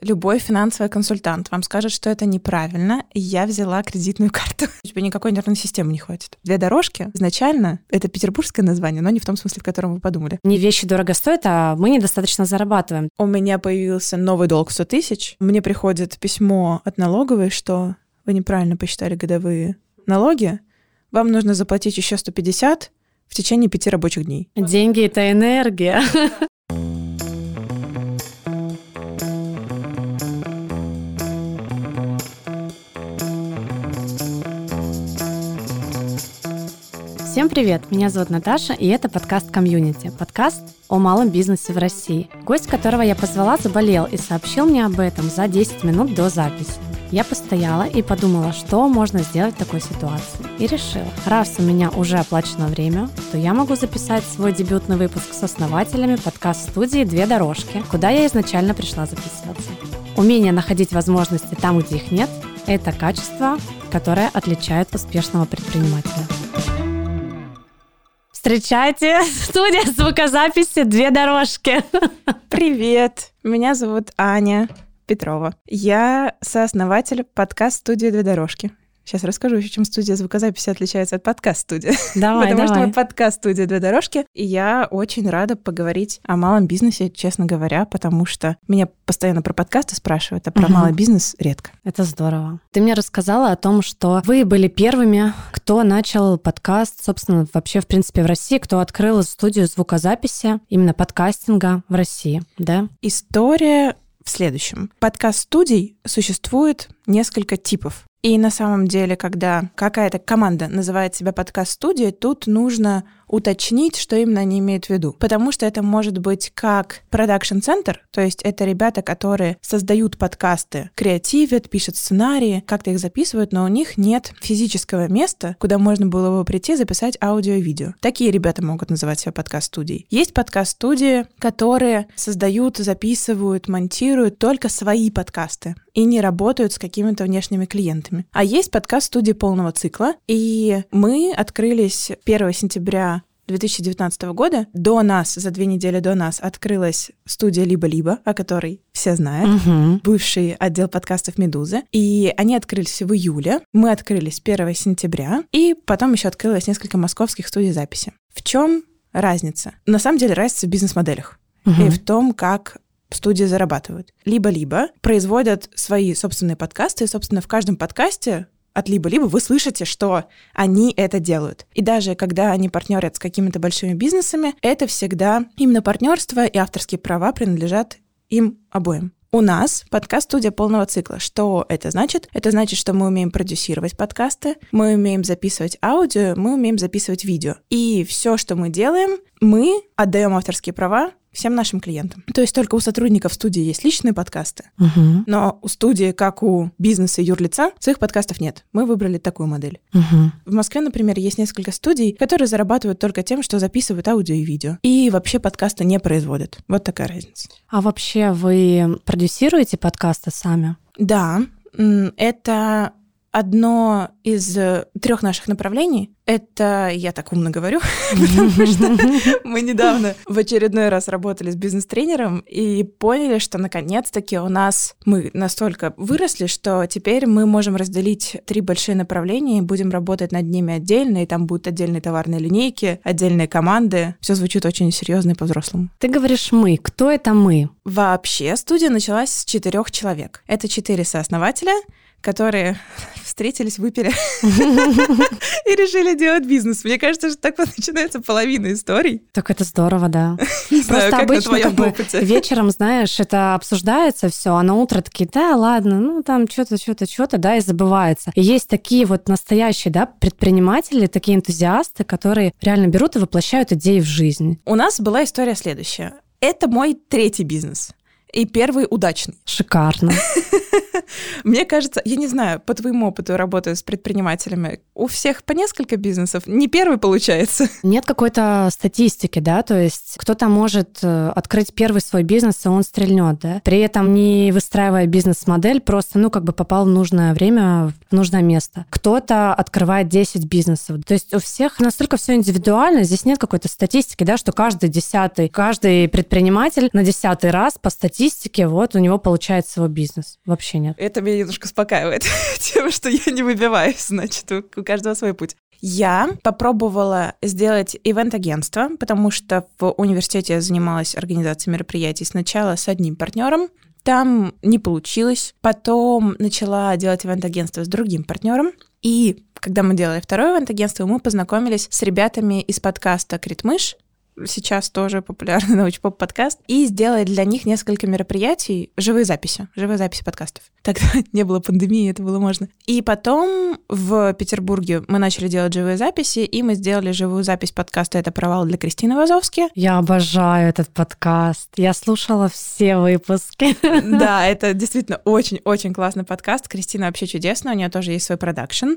Любой финансовый консультант вам скажет, что это неправильно, и я взяла кредитную карту. У тебя никакой нервной системы не хватит. Две дорожки изначально — это петербургское название, но не в том смысле, в котором вы подумали. Не вещи дорого стоят, а мы недостаточно зарабатываем. У меня появился новый долг в 100 тысяч. Мне приходит письмо от налоговой, что вы неправильно посчитали годовые налоги, вам нужно заплатить еще 150 в течение пяти рабочих дней. Деньги — это энергия. Всем привет! Меня зовут Наташа, и это подкаст «Комьюнити». Подкаст о малом бизнесе в России. Гость, которого я позвала, заболел и сообщил мне об этом за 10 минут до записи. Я постояла и подумала, что можно сделать в такой ситуации. И решила, раз у меня уже оплачено время, то я могу записать свой дебютный выпуск с основателями подкаст-студии «Две дорожки», куда я изначально пришла записываться. Умение находить возможности там, где их нет – это качество, которое отличает успешного предпринимателя. Встречайте, студия звукозаписи «Две дорожки». Привет, меня зовут Аня Петрова. Я сооснователь подкаст-студии «Две дорожки». Сейчас расскажу, чем студия звукозаписи отличается от подкаст-студии. Давай, Потому давай. что мы подкаст-студия «Две дорожки», и я очень рада поговорить о малом бизнесе, честно говоря, потому что меня постоянно про подкасты спрашивают, а про Мгм. малый бизнес редко. Это здорово. Ты мне рассказала о том, что вы были первыми, кто начал подкаст, собственно, вообще, в принципе, в России, кто открыл студию звукозаписи, именно подкастинга в России, да? История в следующем. Подкаст-студий существует несколько типов. И на самом деле, когда какая-то команда называет себя подкаст-студией, тут нужно уточнить, что именно они имеют в виду. Потому что это может быть как продакшн-центр, то есть это ребята, которые создают подкасты, креативят, пишут сценарии, как-то их записывают, но у них нет физического места, куда можно было бы прийти записать аудио и видео. Такие ребята могут называть себя подкаст-студией. Есть подкаст-студии, которые создают, записывают, монтируют только свои подкасты и не работают с какими-то внешними клиентами. А есть подкаст-студии полного цикла, и мы открылись 1 сентября 2019 года. До нас, за две недели до нас, открылась студия «Либо-либо», о которой все знают Мгм. бывший отдел подкастов «Медузы». И они открылись в июле, мы открылись 1 сентября, и потом еще открылось несколько московских студий записи. В чем разница? На самом деле разница в бизнес-моделях и Мгм. в том, как студии зарабатывают. Либо-либо производят свои собственные подкасты, и, собственно, в каждом подкасте от либо-либо вы слышите, что они это делают. И даже когда они партнерят с какими-то большими бизнесами, это всегда именно партнерство и авторские права принадлежат им обоим. У нас подкаст-студия полного цикла. Что это значит? Это значит, что мы умеем продюсировать подкасты, мы умеем записывать аудио, мы умеем записывать видео. И все, что мы делаем, мы отдаем авторские права всем нашим клиентам. То есть только у сотрудников студии есть личные подкасты, Мгм. но у студии, как у бизнеса и юрлица, своих подкастов нет. Мы выбрали такую модель. Мгм. В Москве, например, есть несколько студий, которые зарабатывают только тем, что записывают аудио и видео. И вообще подкасты не производят. Вот такая разница. А вообще вы продюсируете подкасты сами? Да, это одно из трех наших направлений. Это я так умно говорю, потому что мы недавно в очередной раз работали с бизнес-тренером и поняли, что наконец-таки у нас мы настолько выросли, что теперь мы можем разделить три большие направления и будем работать над ними отдельно, и там будут отдельные товарные линейки, отдельные команды. Все звучит очень серьезно и по-взрослому. Ты говоришь «мы». Кто это «мы»? Вообще студия началась с четырех человек. Это четыре сооснователя, которые встретились, выпили и решили делать бизнес. Мне кажется, что так вот начинается половина историй. Так это здорово, да. Просто обычно как бы вечером, знаешь, это обсуждается все, а на утро такие, да, ладно, ну там что-то, что-то, что-то, да, и забывается. И есть такие вот настоящие, да, предприниматели, такие энтузиасты, которые реально берут и воплощают идеи в жизнь. У нас была история следующая. Это мой третий бизнес. И первый удачный. Шикарно. Мне кажется, я не знаю, по твоему опыту работы с предпринимателями, у всех по несколько бизнесов, не первый получается. Нет какой-то статистики, да, то есть кто-то может э, открыть первый свой бизнес, и он стрельнет, да, при этом не выстраивая бизнес-модель, просто, ну, как бы попал в нужное время, в нужное место. Кто-то открывает 10 бизнесов. То есть у всех настолько все индивидуально, здесь нет какой-то статистики, да, что каждый десятый, каждый предприниматель на десятый раз по статистике статистике вот у него получается свой бизнес. Вообще нет. Это меня немножко успокаивает, тем, что я не выбиваюсь, значит, у каждого свой путь. Я попробовала сделать ивент-агентство, потому что в университете я занималась организацией мероприятий сначала с одним партнером, там не получилось. Потом начала делать ивент-агентство с другим партнером. И когда мы делали второе ивент-агентство, мы познакомились с ребятами из подкаста «Критмыш», сейчас тоже популярный научпоп подкаст, и сделать для них несколько мероприятий, живые записи, живые записи подкастов. Тогда не было пандемии, это было можно. И потом в Петербурге мы начали делать живые записи, и мы сделали живую запись подкаста «Это провал» для Кристины Вазовски. Я обожаю этот подкаст. Я слушала все выпуски. Да, это действительно очень-очень классный подкаст. Кристина вообще чудесная, у нее тоже есть свой продакшн.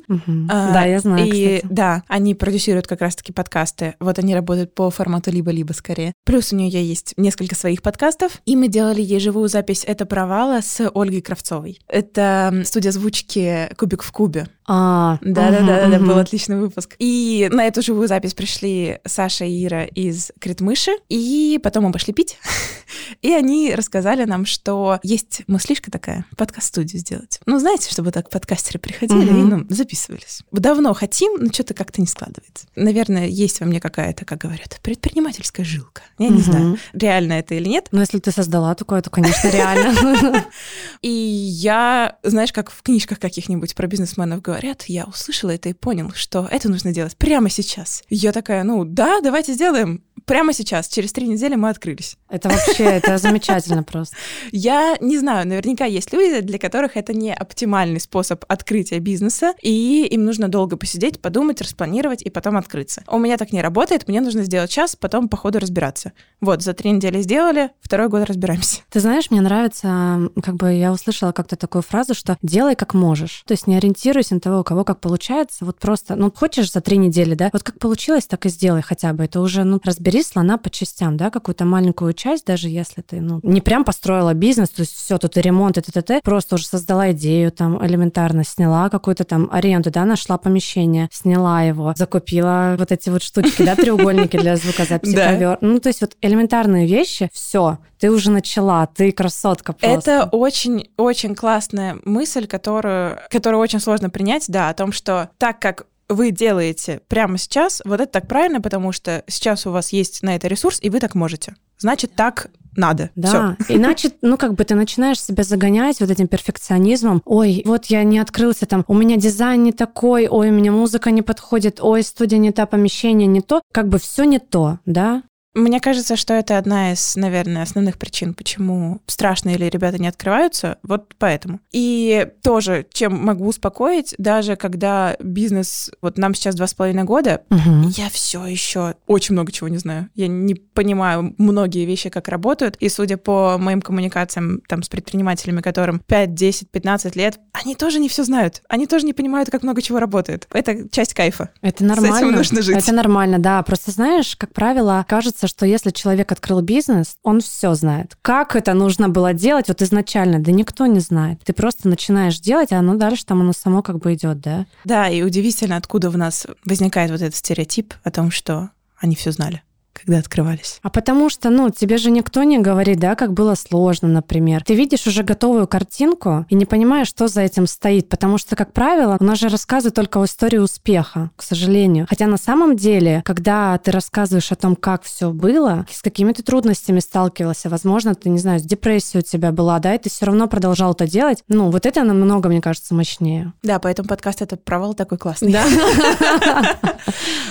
А, да, я знаю, И кстати. да, они продюсируют как раз-таки подкасты. Вот они работают по формату либо-либо скорее. Плюс у нее есть несколько своих подкастов, и мы делали ей живую запись «Это провала» с Ольгой Кравцовой. Это студия звучки «Кубик в кубе». А, Да-да-да, да, был отличный выпуск. И на эту живую запись пришли Саша и Ира из Критмыши, и потом мы пошли пить. И они рассказали нам, что есть мыслишка такая, подкаст-студию сделать. Ну, знаете, чтобы так подкастеры приходили и ну, записывались. Давно хотим, но что-то как-то не складывается. Наверное, есть во мне какая-то, как говорят, предпринимательская жилка. Я не знаю, реально это или нет. Ну, если ты создала такое, то, конечно, реально. И я, знаешь, как в книжках каких-нибудь про бизнесменов говорят, я услышала это и понял, что это нужно делать прямо сейчас. Я такая, ну да, давайте сделаем прямо сейчас. Через три недели мы открылись. Это вообще, это замечательно просто. Я не знаю, наверняка есть люди, для которых это не оптимальный способ открытия бизнеса, и им нужно долго посидеть, подумать, распланировать и потом открыться. У меня так не работает, мне нужно сделать час, потом по ходу разбираться. Вот, за три недели сделали, второй год разбираемся. Ты знаешь, мне нравится, как бы я услышала как-то такую фразу, что делай как можешь. То есть не ориентируйся на того, у кого как получается. Вот просто, ну, хочешь за три недели, да, вот как получилось, так и сделай хотя бы. Это уже, ну, разбери слона по частям, да, какую-то маленькую часть, даже если ты, ну, не прям построила бизнес, то есть все, тут и ремонт, и т.т., просто уже создала идею, там, элементарно сняла какую-то там аренду, да, нашла помещение, сняла его, закупила вот эти вот штучки, да, треугольники для звукозаписи, ковер. Ну, то есть вот элементарные вещи, все, ты уже начала, ты красотка просто. Это очень-очень классная мысль, которую, которую очень сложно принять, да, о том, что так как вы делаете прямо сейчас, вот это так правильно, потому что сейчас у вас есть на это ресурс, и вы так можете. Значит, так надо. Всё. Да, иначе, ну, как бы ты начинаешь себя загонять вот этим перфекционизмом. Ой, вот я не открылся там, у меня дизайн не такой, ой, у меня музыка не подходит, ой, студия не та, помещение не то. Как бы все не то, да? Мне кажется, что это одна из, наверное, основных причин, почему страшно или ребята не открываются, вот поэтому. И тоже, чем могу успокоить, даже когда бизнес, вот нам сейчас два с половиной года, я все еще очень много чего не знаю. Я не понимаю многие вещи, как работают. И судя по моим коммуникациям там с предпринимателями, которым 5, 10, 15 лет, они тоже не все знают. Они тоже не понимают, как много чего работает. Это часть кайфа. Это нормально. нужно жить. Это нормально, да. Просто знаешь, как правило, кажется, что если человек открыл бизнес, он все знает. Как это нужно было делать вот изначально? Да никто не знает. Ты просто начинаешь делать, а оно дальше там оно само как бы идет, да? Да, и удивительно, откуда в нас возникает вот этот стереотип о том, что они все знали, когда открывались. А потому что, ну, тебе же никто не говорит, да, как было сложно, например. Ты видишь уже готовую картинку и не понимаешь, что за этим стоит. Потому что, как правило, у нас же рассказывают только о истории успеха, к сожалению. Хотя на самом деле, когда ты рассказываешь о том, как все было, с какими ты трудностями сталкивался, возможно, ты, не знаю, с депрессией у тебя была, да, и ты все равно продолжал это делать, ну, вот это намного, мне кажется, мощнее. Да, поэтому подкаст этот провал такой классный. Да.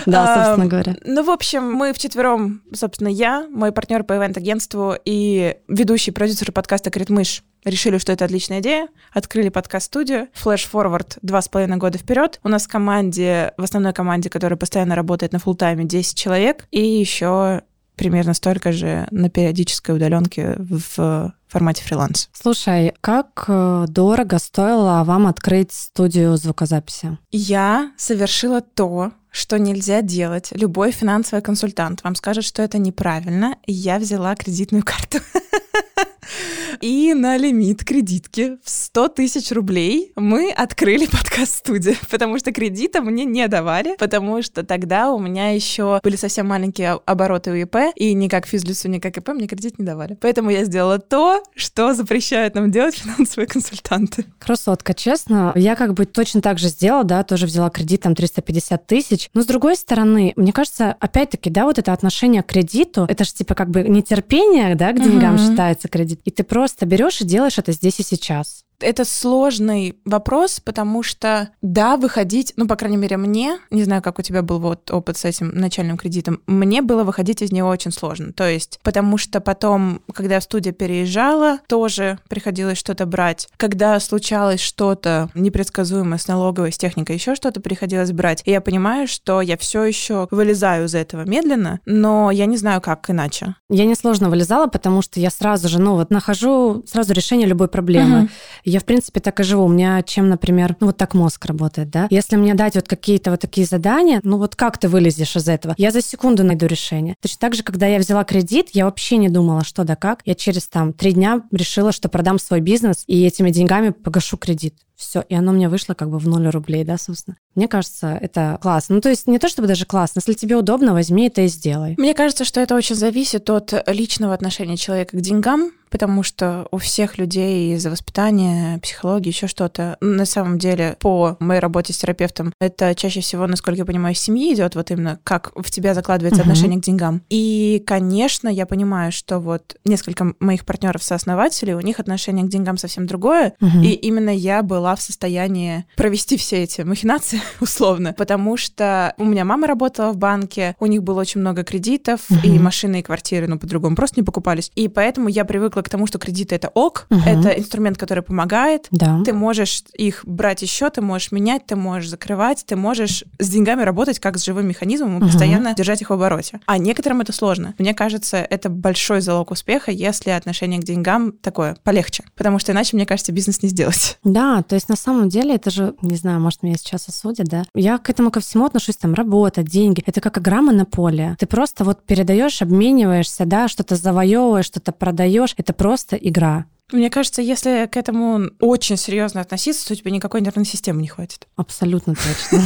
Собственно говоря. Ну, в общем, мы вчетвером, собственно, я, мой партнер по ивент-агентству и ведущий продюсер подкаста Критмыш решили, что это отличная идея, открыли подкаст-студию, Flash Forward два с половиной года вперед. У нас в команде, в основной команде, которая постоянно работает на фултайме, 10 человек, и еще примерно столько же на периодической удаленке в формате фриланс. Слушай, как э, дорого стоило вам открыть студию звукозаписи? Я совершила то, что нельзя делать. Любой финансовый консультант вам скажет, что это неправильно, и я взяла кредитную карту. И на лимит кредитки в 100 тысяч рублей мы открыли подкаст-студию, потому что кредита мне не давали, потому что тогда у меня еще были совсем маленькие обороты у ИП, и ни как физлицу, ни как ИП мне кредит не давали. Поэтому я сделала то, что запрещают нам делать финансовые консультанты. Красотка, честно, я как бы точно так же сделала, да, тоже взяла кредит там 350 тысяч. Но с другой стороны, мне кажется, опять-таки, да, вот это отношение к кредиту, это же типа как бы нетерпение, да, к деньгам угу. считается кредит. И ты просто берешь и делаешь это здесь и сейчас это сложный вопрос, потому что, да, выходить, ну, по крайней мере, мне, не знаю, как у тебя был вот опыт с этим начальным кредитом, мне было выходить из него очень сложно. То есть, потому что потом, когда я в студию переезжала, тоже приходилось что-то брать. Когда случалось что-то непредсказуемое с налоговой, с техникой, еще что-то приходилось брать. И я понимаю, что я все еще вылезаю из этого медленно, но я не знаю, как иначе. Я несложно вылезала, потому что я сразу же, ну, вот нахожу сразу решение любой проблемы. Uh-huh я, в принципе, так и живу. У меня чем, например, ну вот так мозг работает, да? Если мне дать вот какие-то вот такие задания, ну вот как ты вылезешь из этого? Я за секунду найду решение. Точно так же, когда я взяла кредит, я вообще не думала, что да как. Я через там три дня решила, что продам свой бизнес и этими деньгами погашу кредит. Все, и оно мне вышло как бы в ноль рублей, да, собственно. Мне кажется, это классно. Ну, то есть не то чтобы даже классно, если тебе удобно, возьми это и сделай. Мне кажется, что это очень зависит от личного отношения человека к деньгам, потому что у всех людей из-за воспитания, психологии, еще что-то. На самом деле, по моей работе с терапевтом, это чаще всего, насколько я понимаю, из семьи идет, вот именно как в тебя закладывается угу. отношение к деньгам. И, конечно, я понимаю, что вот несколько моих партнеров-сооснователей, у них отношение к деньгам совсем другое, угу. и именно я была в состоянии провести все эти махинации, условно, потому что у меня мама работала в банке, у них было очень много кредитов, угу. и машины, и квартиры, ну, по-другому просто не покупались. И поэтому я привыкла привыкла к тому, что кредиты это ок, угу. это инструмент, который помогает. Да. Ты можешь их брать еще, ты можешь менять, ты можешь закрывать, ты можешь с деньгами работать как с живым механизмом и угу. постоянно держать их в обороте. А некоторым это сложно. Мне кажется, это большой залог успеха, если отношение к деньгам такое полегче. Потому что иначе, мне кажется, бизнес не сделать. Да, то есть на самом деле это же, не знаю, может, меня сейчас осудят, да? Я к этому ко всему отношусь, там, работа, деньги. Это как игра монополия. Ты просто вот передаешь, обмениваешься, да, что-то завоевываешь, что-то продаешь. Это это просто игра. Мне кажется, если к этому очень серьезно относиться, то у тебя никакой нервной системы не хватит. Абсолютно точно.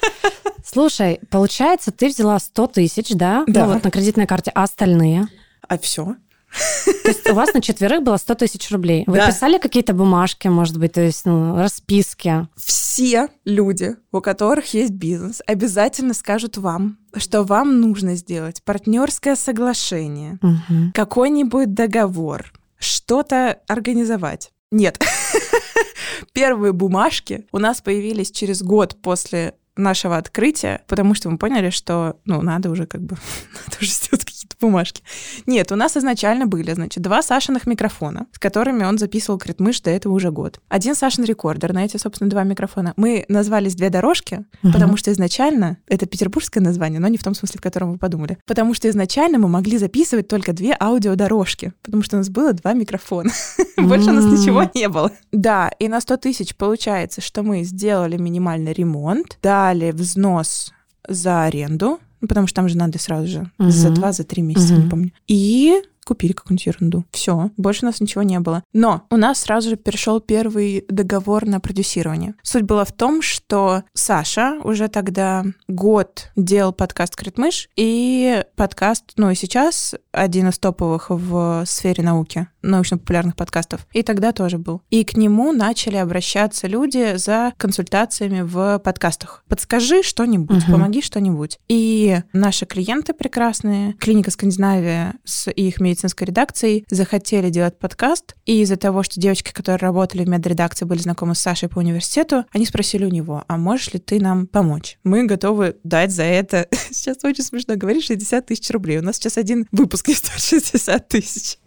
Слушай, получается, ты взяла 100 тысяч, да? Да. Ну, вот на кредитной карте, а остальные? А все? То есть у вас на четверых было 100 тысяч рублей. Вы да. писали какие-то бумажки, может быть, то есть ну, расписки? Все люди, у которых есть бизнес, обязательно скажут вам, что вам нужно сделать партнерское соглашение, угу. какой-нибудь договор, что-то организовать. Нет. Первые бумажки у нас появились через год после нашего открытия, потому что мы поняли, что, ну, надо уже как бы, надо уже сделать бумажки. Нет, у нас изначально были, значит, два Сашиных микрофона, с которыми он записывал критмыш до этого уже год. Один Сашин рекордер на эти, собственно, два микрофона. Мы назвались «Две дорожки», угу. потому что изначально, это петербургское название, но не в том смысле, в котором вы подумали, потому что изначально мы могли записывать только две аудиодорожки, потому что у нас было два микрофона. Больше у нас ничего не было. Да, и на 100 тысяч получается, что мы сделали минимальный ремонт, да, дали взнос за аренду, ну, потому что там же надо сразу же угу. за два, за три месяца, угу. не помню. И купили какую-нибудь ерунду. Все, больше у нас ничего не было. Но у нас сразу же перешел первый договор на продюсирование. Суть была в том, что Саша уже тогда год делал подкаст «Критмыш», и подкаст, ну и сейчас один из топовых в сфере науки, научно-популярных подкастов. И тогда тоже был. И к нему начали обращаться люди за консультациями в подкастах. Подскажи что-нибудь, угу. помоги что-нибудь. И наши клиенты прекрасные, клиника Скандинавия с их медицинской медицинской редакцией захотели делать подкаст, и из-за того, что девочки, которые работали в медредакции, были знакомы с Сашей по университету, они спросили у него, а можешь ли ты нам помочь? Мы готовы дать за это, сейчас очень смешно говорить, 60 тысяч рублей. У нас сейчас один выпуск не стоит 60 тысяч.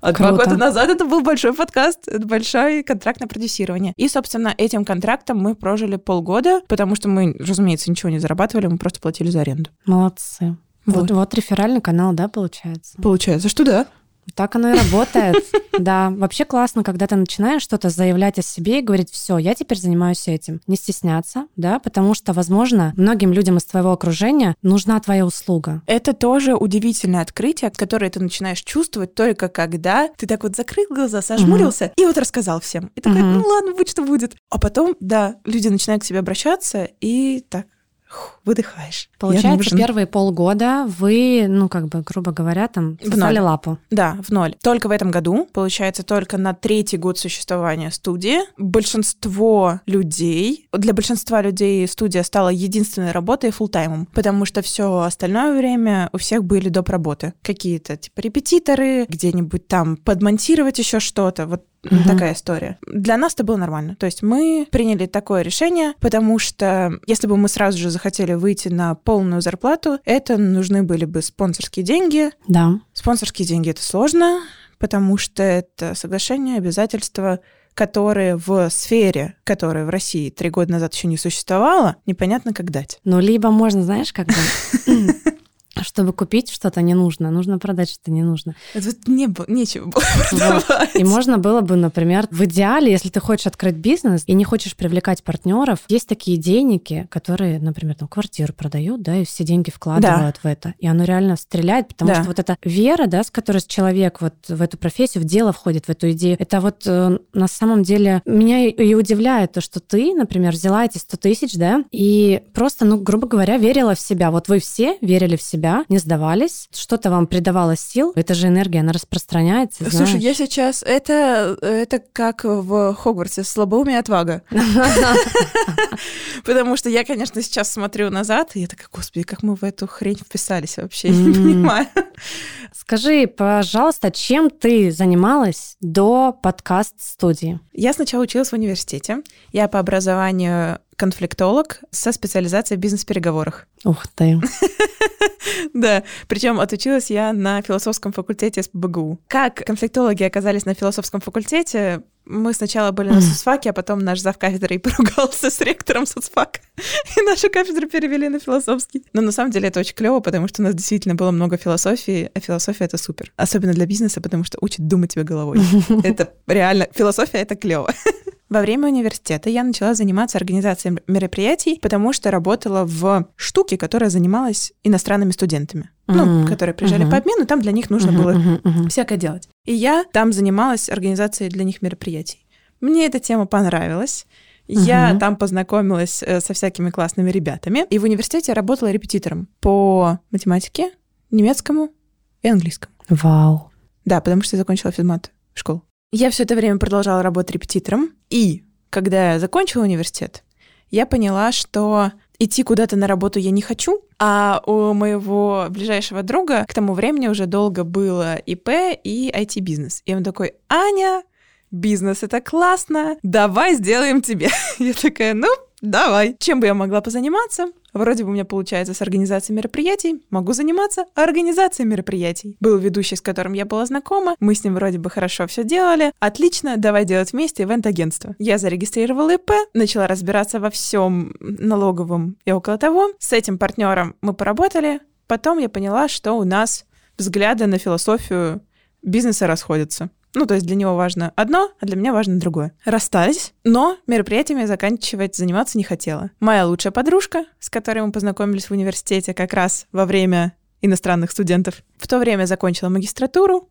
А два года назад это был большой подкаст, большой контракт на продюсирование. И, собственно, этим контрактом мы прожили полгода, потому что мы, разумеется, ничего не зарабатывали, мы просто платили за аренду. Молодцы. Вот. вот, вот реферальный канал, да, получается? Получается, что да. Так оно и работает. Да, вообще классно, когда ты начинаешь что-то заявлять о себе и говорить, все, я теперь занимаюсь этим. Не стесняться, да, потому что, возможно, многим людям из твоего окружения нужна твоя услуга. Это тоже удивительное открытие, которое ты начинаешь чувствовать только когда ты так вот закрыл глаза, сожмурился угу. и вот рассказал всем. И такой, угу. ну ладно, будь что будет. А потом, да, люди начинают к тебе обращаться и так, выдыхаешь. Получается, первые полгода вы, ну, как бы, грубо говоря, там, сосали лапу. Да, в ноль. Только в этом году, получается, только на третий год существования студии большинство людей, для большинства людей студия стала единственной работой фултаймом, потому что все остальное время у всех были доп. работы. Какие-то, типа, репетиторы, где-нибудь там подмонтировать еще что-то. Вот Угу. Такая история. Для нас это было нормально. То есть мы приняли такое решение, потому что если бы мы сразу же захотели выйти на полную зарплату, это нужны были бы спонсорские деньги. Да. Спонсорские деньги это сложно, потому что это соглашение, обязательства, которые в сфере, которая в России три года назад еще не существовала, непонятно как дать. Ну, либо можно, знаешь, как бы чтобы купить что-то не нужно, нужно продать что-то не нужно. Тут не было, нечего было продавать. Вот. И можно было бы, например, в идеале, если ты хочешь открыть бизнес и не хочешь привлекать партнеров, есть такие деньги, которые, например, там квартиру продают, да, и все деньги вкладывают да. в это. И оно реально стреляет, потому да. что вот эта вера, да, с которой человек вот в эту профессию, в дело входит, в эту идею, это вот э, на самом деле меня и удивляет то, что ты, например, взяла эти 100 тысяч, да, и просто, ну, грубо говоря, верила в себя. Вот вы все верили в себя, себя, не сдавались, что-то вам придавало сил. Это же энергия, она распространяется. Слушай, знаешь. я сейчас... Это, это как в Хогвартсе, слабоумие отвага. Потому что я, конечно, сейчас смотрю назад, и я такая, господи, как мы в эту хрень вписались вообще, не понимаю. Скажи, пожалуйста, чем ты занималась до подкаст-студии? Я сначала училась в университете. Я по образованию конфликтолог со специализацией в бизнес-переговорах. Ух ты. Да, причем отучилась я на философском факультете СПБГУ. Как конфликтологи оказались на философском факультете, мы сначала были на соцфаке, а потом наш зав кафедры поругался с ректором соцфака, и нашу кафедру перевели на философский. Но на самом деле это очень клево, потому что у нас действительно было много философии, а философия — это супер. Особенно для бизнеса, потому что учит думать тебе головой. Это реально, философия — это клево. Во время университета я начала заниматься организацией мероприятий, потому что работала в штуке, которая занималась иностранными студентами. Mm-hmm. Ну, которые приезжали mm-hmm. по обмену, там для них нужно mm-hmm. было mm-hmm. всякое делать. И я там занималась организацией для них мероприятий. Мне эта тема понравилась. Я угу. там познакомилась э, со всякими классными ребятами. И в университете работала репетитором по математике, немецкому и английскому. Вау. Да, потому что я закончила физмат школу. Я все это время продолжала работать репетитором, и когда я закончила университет, я поняла, что идти куда-то на работу я не хочу, а у моего ближайшего друга к тому времени уже долго было ИП и IT-бизнес. И он такой, Аня, бизнес — это классно, давай сделаем тебе. Я такая, ну, давай. Чем бы я могла позаниматься? Вроде бы у меня получается с организацией мероприятий, могу заниматься организацией мероприятий. Был ведущий, с которым я была знакома, мы с ним вроде бы хорошо все делали. Отлично, давай делать вместе ивент-агентство. Я зарегистрировала ИП, начала разбираться во всем налоговом и около того. С этим партнером мы поработали. Потом я поняла, что у нас взгляды на философию бизнеса расходятся. Ну, то есть для него важно одно, а для меня важно другое. Расстались, но мероприятиями заканчивать заниматься не хотела. Моя лучшая подружка, с которой мы познакомились в университете как раз во время иностранных студентов, в то время закончила магистратуру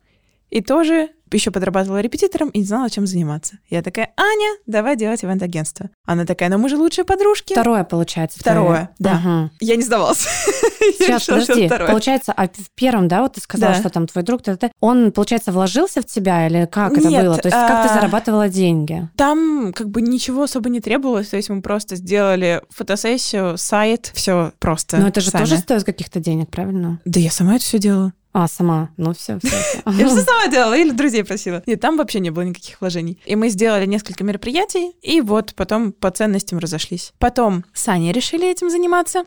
и тоже еще подрабатывала репетитором и не знала, чем заниматься. Я такая, Аня, давай делать ивент-агентство. Она такая, ну мы же лучшие подружки. Второе, получается. Второе, твое. да. Угу. Я не сдавалась. Сейчас, подожди. Получается, а в первом, да, вот ты сказала, что там твой друг, он, получается, вложился в тебя или как это было? То есть как ты а, зарабатывала деньги? Там как бы ничего особо не требовалось, то есть мы просто сделали фотосессию, сайт, все просто. Но это же тоже стоит каких-то денег, правильно? Да я сама это все делала. А, сама. Ну, все, все. Я все сама делала или друзей просила. Нет, там вообще не было никаких вложений. И мы сделали несколько мероприятий, и вот потом по ценностям разошлись. Потом с Аней решили этим заниматься.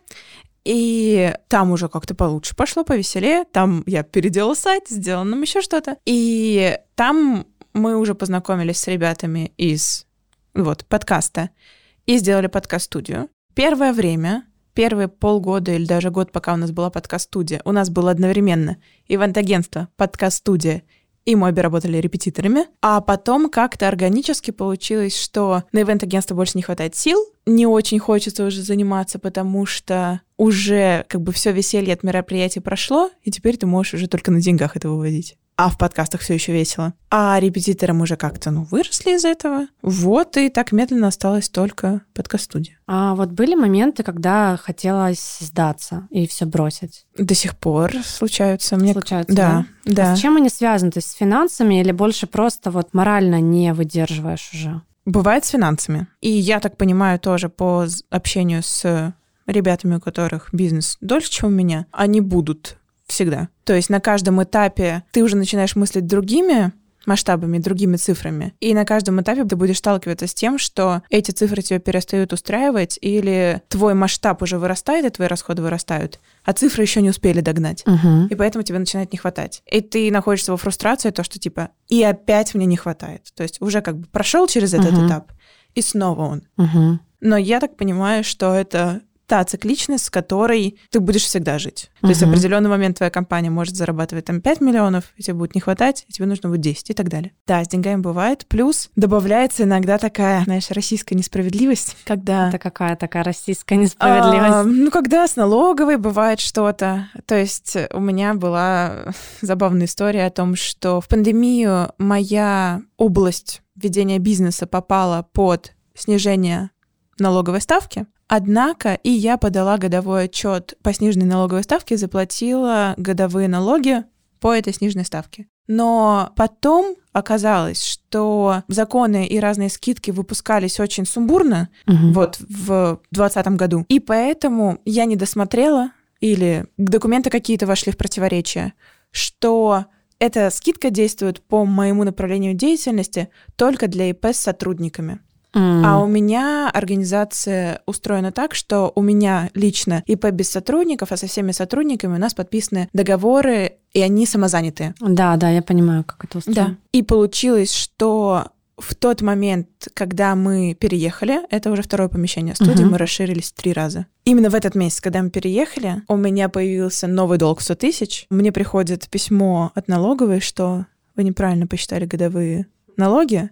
И там уже как-то получше пошло, повеселее. Там я переделала сайт, сделала нам еще что-то. И там мы уже познакомились с ребятами из вот подкаста и сделали подкаст-студию. Первое время первые полгода или даже год, пока у нас была подкаст-студия, у нас было одновременно ивент-агентство, подкаст-студия и мы обе работали репетиторами. А потом как-то органически получилось, что на ивент-агентство больше не хватает сил, не очень хочется уже заниматься, потому что уже как бы все веселье от мероприятия прошло, и теперь ты можешь уже только на деньгах это выводить а в подкастах все еще весело. А репетиторам уже как-то, ну, выросли из этого. Вот, и так медленно осталась только подкаст-студия. А вот были моменты, когда хотелось сдаться и все бросить? До сих пор случаются. Мне... Случаются, да? Да, да. А с чем они связаны? То есть с финансами или больше просто вот морально не выдерживаешь уже? Бывает с финансами. И я так понимаю тоже по общению с ребятами, у которых бизнес дольше, чем у меня, они будут всегда. То есть на каждом этапе ты уже начинаешь мыслить другими масштабами, другими цифрами. И на каждом этапе ты будешь сталкиваться с тем, что эти цифры тебя перестают устраивать, или твой масштаб уже вырастает, и твои расходы вырастают, а цифры еще не успели догнать. Угу. И поэтому тебе начинает не хватать. И ты находишься во фрустрации, то, что типа, и опять мне не хватает. То есть уже как бы прошел через этот угу. этап, и снова он. Угу. Но я так понимаю, что это та цикличность, с которой ты будешь всегда жить. То есть в определенный момент твоя компания может зарабатывать там 5 миллионов, и тебе будет не хватать, и тебе нужно будет 10 и так далее. Да, с деньгами бывает. Плюс добавляется иногда такая, знаешь, российская несправедливость, когда... Это какая такая российская несправедливость? А, ну, когда с налоговой бывает что-то. То есть у меня была забавная история о том, что в пандемию моя область ведения бизнеса попала под снижение налоговой ставки, Однако и я подала годовой отчет по сниженной налоговой ставке, заплатила годовые налоги по этой сниженной ставке. Но потом оказалось, что законы и разные скидки выпускались очень сумбурно угу. вот в 2020 году. И поэтому я не досмотрела или документы какие-то вошли в противоречие, что эта скидка действует по моему направлению деятельности только для ИП с сотрудниками. Mm. А у меня организация устроена так, что у меня лично ИП без сотрудников, а со всеми сотрудниками у нас подписаны договоры, и они самозанятые. Да, да, я понимаю, как это устроено. Да. И получилось, что в тот момент, когда мы переехали, это уже второе помещение студии, uh-huh. мы расширились три раза. Именно в этот месяц, когда мы переехали, у меня появился новый долг в 100 тысяч. Мне приходит письмо от налоговой, что вы неправильно посчитали годовые налоги,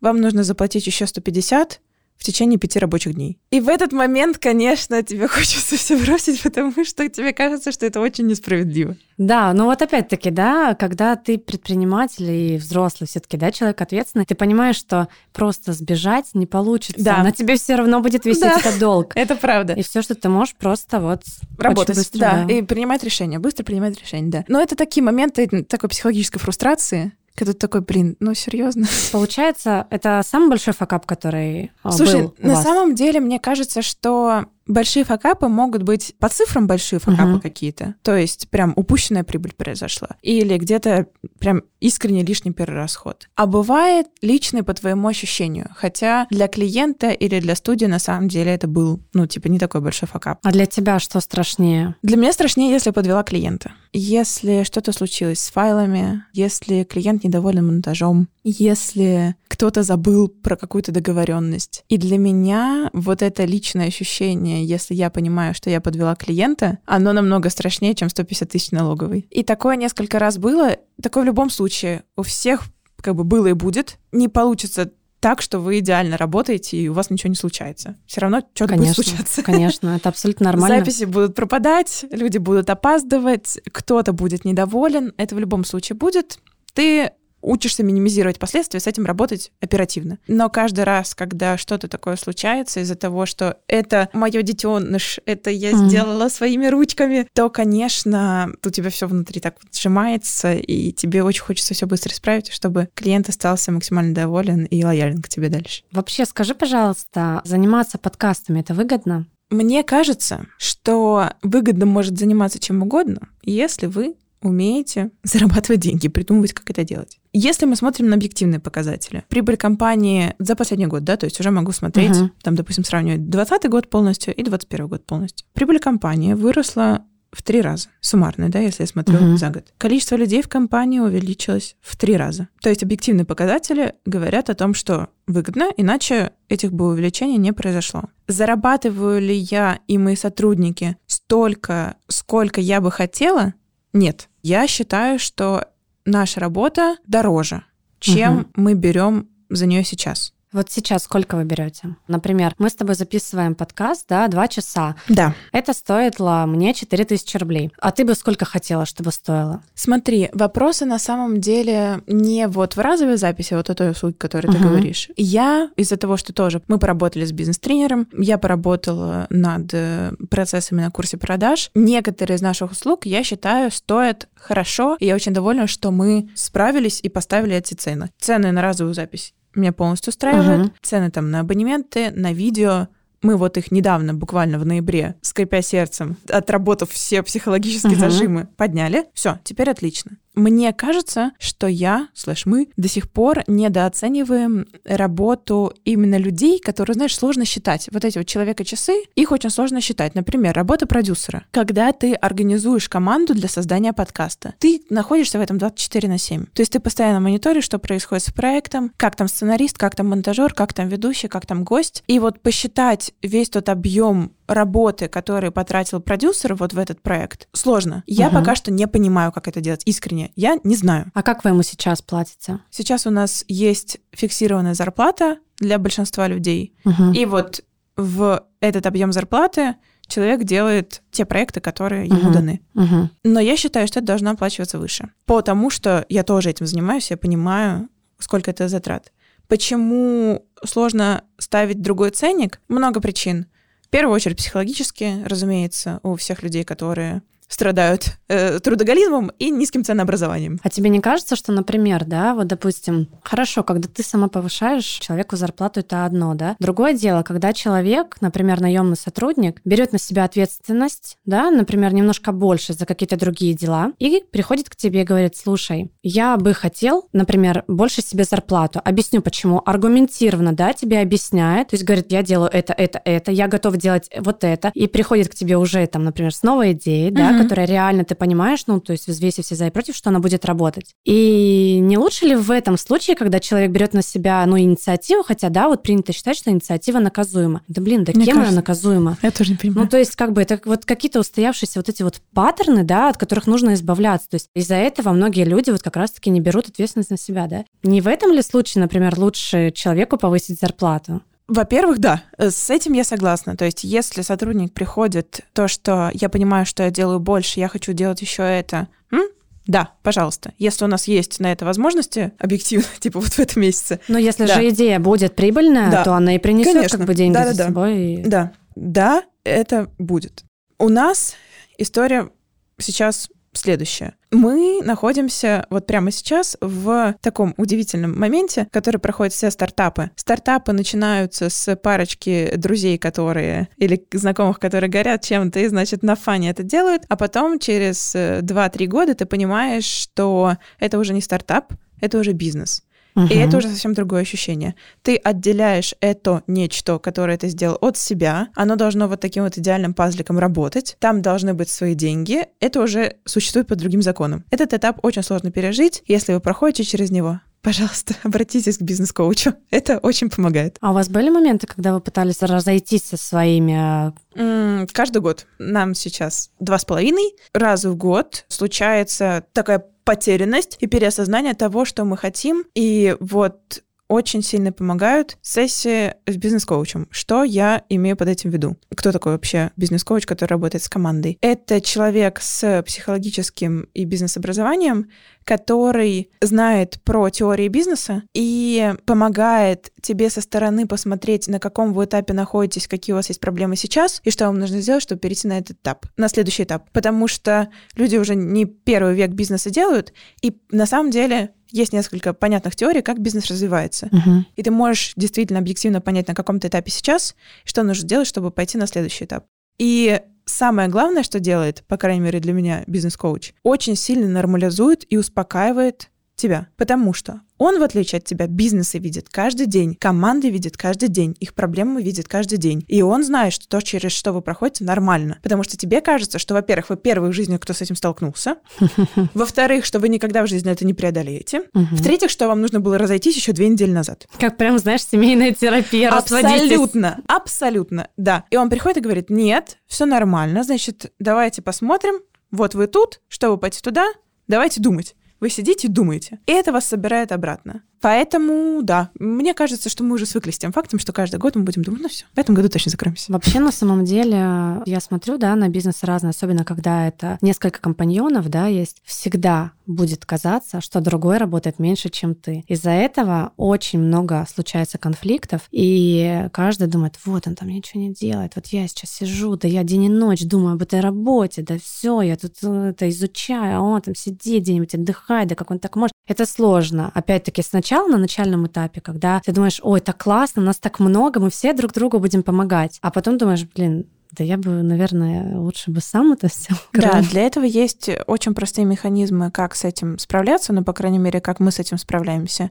вам нужно заплатить еще 150 в течение пяти рабочих дней. И в этот момент, конечно, тебе хочется все бросить, потому что тебе кажется, что это очень несправедливо. Да, ну вот опять-таки, да, когда ты предприниматель и взрослый все-таки, да, человек ответственный, ты понимаешь, что просто сбежать не получится. Да. На тебе все равно будет висеть да. этот долг. Это правда. И все, что ты можешь, просто вот работать, быстро, да, да, и принимать решения, быстро принимать решения, да. Но это такие моменты такой психологической фрустрации, когда ты такой, блин, ну серьезно. Получается, это самый большой факап, который а, Слушай, был на вас. самом деле, мне кажется, что большие факапы могут быть по цифрам большие факапы uh-huh. какие-то. То есть прям упущенная прибыль произошла. Или где-то прям искренне лишний перерасход. А бывает личный по твоему ощущению. Хотя для клиента или для студии на самом деле это был, ну, типа, не такой большой факап. А для тебя что страшнее? Для меня страшнее, если подвела клиента. Если что-то случилось с файлами, если клиент недоволен монтажом, если кто-то забыл про какую-то договоренность. И для меня вот это личное ощущение, если я понимаю, что я подвела клиента, оно намного страшнее, чем 150 тысяч налоговый. И такое несколько раз было. Такое в любом случае у всех как бы было и будет. Не получится так, что вы идеально работаете, и у вас ничего не случается. Все равно что-то будет случаться. Конечно, это абсолютно нормально. Записи будут пропадать, люди будут опаздывать, кто-то будет недоволен. Это в любом случае будет. Ты учишься минимизировать последствия, с этим работать оперативно. Но каждый раз, когда что-то такое случается из-за того, что это мое детеныш, это я mm. сделала своими ручками, то, конечно, у тебя все внутри так сжимается, и тебе очень хочется все быстро исправить, чтобы клиент остался максимально доволен и лоялен к тебе дальше. Вообще, скажи, пожалуйста, заниматься подкастами это выгодно? Мне кажется, что выгодно может заниматься чем угодно, если вы умеете зарабатывать деньги, придумывать, как это делать. Если мы смотрим на объективные показатели, прибыль компании за последний год, да, то есть уже могу смотреть, uh-huh. там, допустим, сравнивать 2020 год полностью и 2021 год полностью. Прибыль компании выросла в три раза, суммарно, да, если я смотрю uh-huh. за год. Количество людей в компании увеличилось в три раза. То есть объективные показатели говорят о том, что выгодно, иначе этих бы увеличений не произошло. Зарабатываю ли я и мои сотрудники столько, сколько я бы хотела? Нет. Я считаю, что наша работа дороже, чем Мгм. мы берем за нее сейчас. Вот сейчас сколько вы берете? Например, мы с тобой записываем подкаст, да, два часа. Да. Это стоило мне 4000 рублей. А ты бы сколько хотела, чтобы стоило? Смотри, вопросы на самом деле не вот в разовой записи, а вот о той услуге, которую ты Мгм. говоришь. Я из-за того, что тоже мы поработали с бизнес-тренером, я поработала над э, процессами на курсе продаж. Некоторые из наших услуг, я считаю, стоят хорошо, и я очень довольна, что мы справились и поставили эти цены. Цены на разовую запись меня полностью устраивают. Мгм. Цены там на абонементы, на видео. Мы вот их недавно, буквально в ноябре, скрипя сердцем, отработав все психологические Мгм. зажимы, подняли. Все, теперь отлично. Мне кажется, что я, слэш мы, до сих пор недооцениваем работу именно людей, которые, знаешь, сложно считать. Вот эти вот человека-часы, их очень сложно считать. Например, работа продюсера. Когда ты организуешь команду для создания подкаста, ты находишься в этом 24 на 7. То есть ты постоянно мониторишь, что происходит с проектом, как там сценарист, как там монтажер, как там ведущий, как там гость. И вот посчитать весь тот объем работы, который потратил продюсер вот в этот проект, сложно. Я Мгм. пока что не понимаю, как это делать. Искренне. Я не знаю. А как вы ему сейчас платите? Сейчас у нас есть фиксированная зарплата для большинства людей. Мгм. И вот в этот объем зарплаты человек делает те проекты, которые ему Мгм. даны. Мгм. Но я считаю, что это должно оплачиваться выше. Потому что я тоже этим занимаюсь, я понимаю, сколько это затрат. Почему сложно ставить другой ценник? Много причин. В первую очередь психологически, разумеется, у всех людей, которые страдают э, трудоголизмом и низким ценообразованием. А тебе не кажется, что, например, да, вот, допустим, хорошо, когда ты сама повышаешь человеку зарплату, это одно, да? Другое дело, когда человек, например, наемный сотрудник, берет на себя ответственность, да, например, немножко больше за какие-то другие дела, и приходит к тебе и говорит, слушай, я бы хотел, например, больше себе зарплату. Объясню, почему. Аргументированно, да, тебе объясняет, то есть говорит, я делаю это, это, это, я готов делать вот это, и приходит к тебе уже, там, например, с новой идеей, да, Мгм. которая реально ты понимаешь, ну, то есть взвесив все за и против, что она будет работать. И не лучше ли в этом случае, когда человек берет на себя, ну, инициативу, хотя, да, вот принято считать, что инициатива наказуема. Да блин, да Мне кем она кажется, наказуема? Я тоже не понимаю. Ну, то есть, как бы, это вот какие-то устоявшиеся вот эти вот паттерны, да, от которых нужно избавляться. То есть, из-за этого многие люди вот как раз-таки не берут ответственность на себя, да. Не в этом ли случае, например, лучше человеку повысить зарплату? Во-первых, да, э, с этим я согласна. То есть, если сотрудник приходит, то, что я понимаю, что я делаю больше, я хочу делать еще это, м? да, пожалуйста. Если у нас есть на это возможности, объективно, типа вот в этом месяце, Но если Да. же идея будет прибыльная, Да. то она и принесет Конечно. как бы деньги за Да-да-да. собой. и- да, да, это будет. У нас история сейчас следующая. Мы находимся вот прямо сейчас в таком удивительном моменте, который проходят все стартапы. Стартапы начинаются с парочки друзей, которые или знакомых, которые горят чем-то, и, значит, на фане это делают, а потом через э, 2-3 года ты понимаешь, что это уже не стартап, это уже бизнес. И Мгм. это уже совсем другое ощущение. Ты отделяешь это нечто, которое ты сделал, от себя. Оно должно вот таким вот идеальным пазликом работать. Там должны быть свои деньги. Это уже существует по другим законам. Этот этап очень сложно пережить, если вы проходите через него. Пожалуйста, обратитесь к бизнес-коучу. Это очень помогает. А у вас были моменты, когда вы пытались разойтись со своими... э, Каждый год нам сейчас два с половиной. Раз в год случается такая потерянность и переосознание того, что мы хотим. И вот очень сильно помогают сессии с бизнес-коучем. Что я имею под этим в виду? Кто такой вообще бизнес-коуч, который работает с командой? Это человек с психологическим и бизнес-образованием, который знает про теории бизнеса и помогает тебе со стороны посмотреть, на каком вы этапе находитесь, какие у вас есть проблемы сейчас, и что вам нужно сделать, чтобы перейти на этот этап, на следующий этап. Потому что люди уже не первый век бизнеса делают, и на самом деле есть несколько понятных теорий, как бизнес развивается. Мгм. И ты можешь действительно объективно понять, на каком то этапе сейчас, что нужно сделать, чтобы пойти на следующий этап. И самое главное, что делает, по крайней мере для меня, бизнес-коуч, очень сильно нормализует и успокаивает тебя. Потому что он, в отличие от тебя, бизнесы видит каждый день, команды видит каждый день, их проблемы видит каждый день. И он знает, что то, через что вы проходите, нормально. Потому что тебе кажется, что, во-первых, вы первый в жизни, кто с этим столкнулся. Во-вторых, что вы никогда в жизни это не преодолеете. В-третьих, что вам нужно было разойтись еще две недели назад. Как прям, знаешь, семейная терапия. Абсолютно, абсолютно, да. И он приходит и говорит, нет, все нормально, значит, давайте посмотрим, вот вы тут, чтобы пойти туда, давайте думать. Вы сидите и думаете. И это вас собирает обратно. Поэтому, да, мне кажется, что мы уже свыклись с тем фактом, что каждый год мы будем думать, ну все, в этом году точно закроемся. Вообще, на самом деле, я смотрю, да, на бизнес разный, особенно когда это несколько компаньонов, да, есть, всегда будет казаться, что другой работает меньше, чем ты. Из-за этого очень много случается конфликтов, и каждый думает, вот он там ничего не делает, вот я сейчас сижу, да я день и ночь думаю об этой работе, да все, я тут э, это изучаю, а он там сидит где-нибудь, отдыхает, да как он так может. Это сложно. Опять-таки, сначала на начальном этапе, когда ты думаешь, ой, так классно, нас так много, мы все друг другу будем помогать. А потом думаешь, блин, да я бы, наверное, лучше бы сам это все. Да, для этого есть очень простые механизмы, как с этим справляться, ну, по крайней мере, как мы с этим справляемся.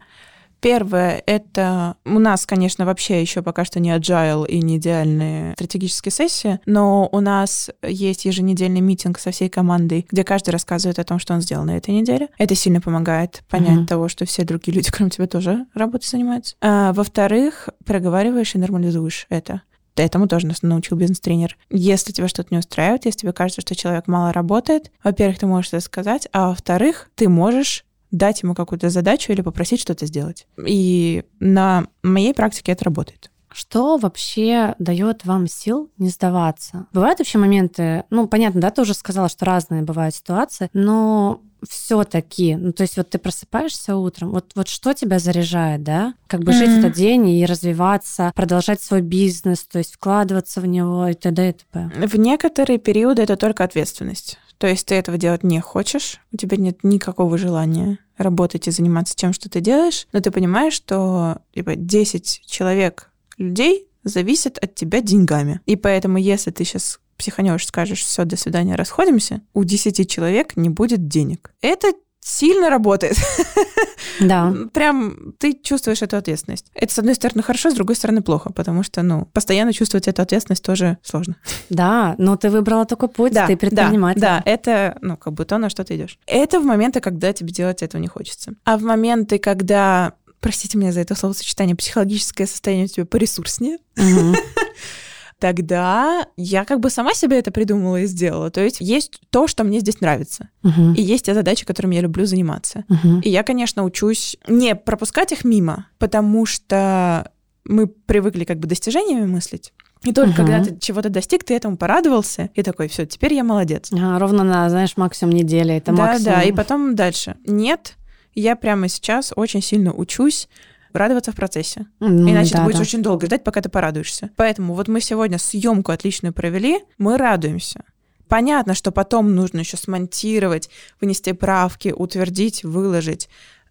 Первое — это у нас, конечно, вообще еще пока что не agile и не идеальные стратегические сессии, но у нас есть еженедельный митинг со всей командой, где каждый рассказывает о том, что он сделал на этой неделе. Это сильно помогает понять mm-hmm. того, что все другие люди, кроме тебя, тоже работой занимаются. А, во-вторых, проговариваешь и нормализуешь это этому тоже нас научил бизнес-тренер. Если тебя что-то не устраивает, если тебе кажется, что человек мало работает, во-первых, ты можешь это сказать, а во-вторых, ты можешь дать ему какую-то задачу или попросить что-то сделать. И на моей практике это работает. Что вообще дает вам сил не сдаваться? Бывают вообще моменты, ну, понятно, да, ты уже сказала, что разные бывают ситуации, но все-таки, ну, то есть вот ты просыпаешься утром, вот, вот что тебя заряжает, да? Как бы mm-hmm. жить этот день и развиваться, продолжать свой бизнес, то есть вкладываться в него и т.д. и т.п. В некоторые периоды это только ответственность. То есть ты этого делать не хочешь, у тебя нет никакого желания работать и заниматься тем, что ты делаешь, но ты понимаешь, что типа, 10 человек, людей, зависят от тебя деньгами. И поэтому, если ты сейчас психанешь, скажешь, все, до свидания, расходимся, у 10 человек не будет денег. Это сильно работает. Да. Прям ты чувствуешь эту ответственность. Это, с одной стороны, хорошо, с другой стороны, плохо, потому что, ну, постоянно чувствовать эту ответственность тоже сложно. Да, но ты выбрала такой путь, да, ты предприниматель. Да, да, это, ну, как бы то, на что ты идешь. Это в моменты, когда тебе делать этого не хочется. А в моменты, когда простите меня за это словосочетание, психологическое состояние у тебя поресурснее, тогда я как бы сама себе это придумала и сделала. То есть есть то, что мне здесь нравится, uh-huh. и есть те задачи, которыми я люблю заниматься. Uh-huh. И я, конечно, учусь не пропускать их мимо, потому что мы привыкли как бы достижениями мыслить. И только угу. когда ты чего-то достиг, ты этому порадовался, и такой, все, теперь я молодец. А, ровно на, знаешь, максимум недели. Это да, максимум. Да, и потом дальше. Нет, я прямо сейчас очень сильно учусь радоваться в процессе. Mm, Иначе да, ты будешь да. очень долго ждать, пока ты порадуешься. Поэтому вот мы сегодня съемку отличную провели, мы радуемся. Понятно, что потом нужно еще смонтировать, вынести правки, утвердить, выложить.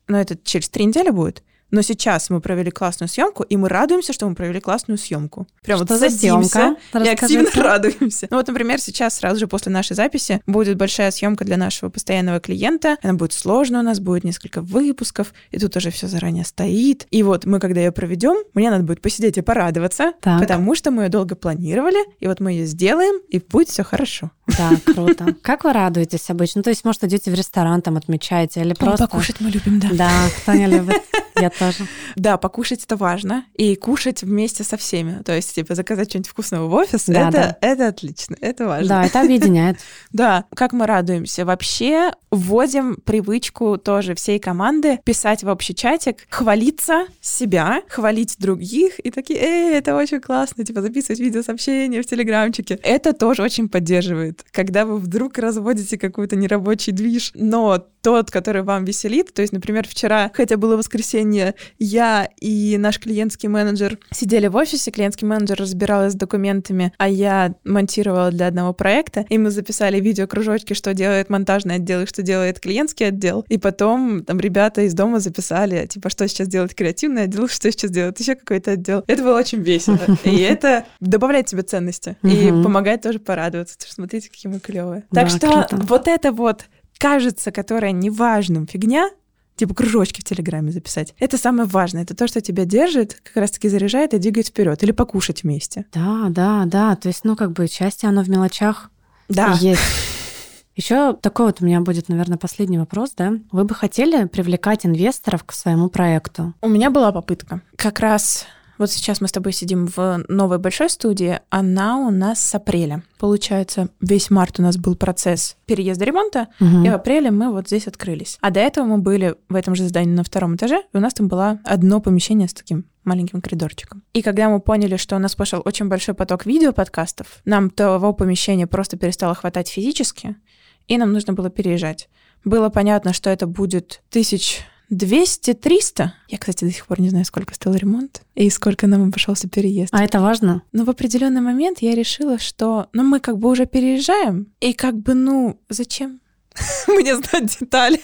Но это через три недели будет. Но сейчас мы провели классную съемку, и мы радуемся, что мы провели классную съемку. Прям что вот за съемка? и активно радуемся. Ну вот, например, сейчас сразу же после нашей записи будет большая съемка для нашего постоянного клиента. Она будет сложная, у нас будет несколько выпусков, и тут уже все заранее стоит. И вот мы, когда ее проведем, мне надо будет посидеть и порадоваться, так. потому что мы ее долго планировали, и вот мы ее сделаем, и будет все хорошо. Да, круто. Как вы радуетесь обычно? То есть, может, идете в ресторан, там отмечаете, или просто... Покушать мы любим, да. Да, кто не любит. Я тоже. Да, покушать это важно. И кушать вместе со всеми. То есть, типа, заказать что-нибудь вкусного в офис, да, это, да. это отлично, это важно. Да, это объединяет. Да, как мы радуемся. Вообще вводим привычку тоже всей команды писать в общий чатик, хвалиться себя, хвалить других, и такие, эй, это очень классно, типа, записывать видеосообщения в Телеграмчике. Это тоже очень поддерживает. Когда вы вдруг разводите какой-то нерабочий движ, но тот, который вам веселит, то есть, например, вчера, хотя было воскресенье, я и наш клиентский менеджер сидели в офисе, клиентский менеджер разбиралась с документами, а я монтировала для одного проекта, и мы записали видео-кружочки, что делает монтажный отдел и что делает клиентский отдел, и потом там ребята из дома записали, типа, что сейчас делает креативный отдел, что сейчас делает еще какой-то отдел. Это было очень весело, и это добавляет тебе ценности и помогает тоже порадоваться, смотрите, какие мы клевые. Так что вот это вот кажется, которая неважным фигня, типа кружочки в Телеграме записать. Это самое важное. Это то, что тебя держит, как раз-таки заряжает и двигает вперед. Или покушать вместе. Да, да, да. То есть, ну, как бы счастье, оно в мелочах да. есть. Еще такой вот у меня будет, наверное, последний вопрос, да? Вы бы хотели привлекать инвесторов к своему проекту? У меня была попытка. Как раз Вот сейчас мы с тобой сидим в новой большой студии, она у нас с апреля. Получается, весь март у нас был процесс переезда ремонта, Мгм. и в апреле мы вот здесь открылись. А до этого мы были в этом же здании на втором этаже, и у нас там было одно помещение с таким маленьким коридорчиком. И когда мы поняли, что у нас пошел очень большой поток видеоподкастов, нам того помещения просто перестало хватать физически, и нам нужно было переезжать. Было понятно, что это будет тысяч 200-300. Я, кстати, до сих пор не знаю, сколько стоил ремонт и сколько нам обошелся переезд. А это важно? Но в определенный момент я решила, что ну мы как бы уже переезжаем, и как бы, ну, зачем мне знать детали?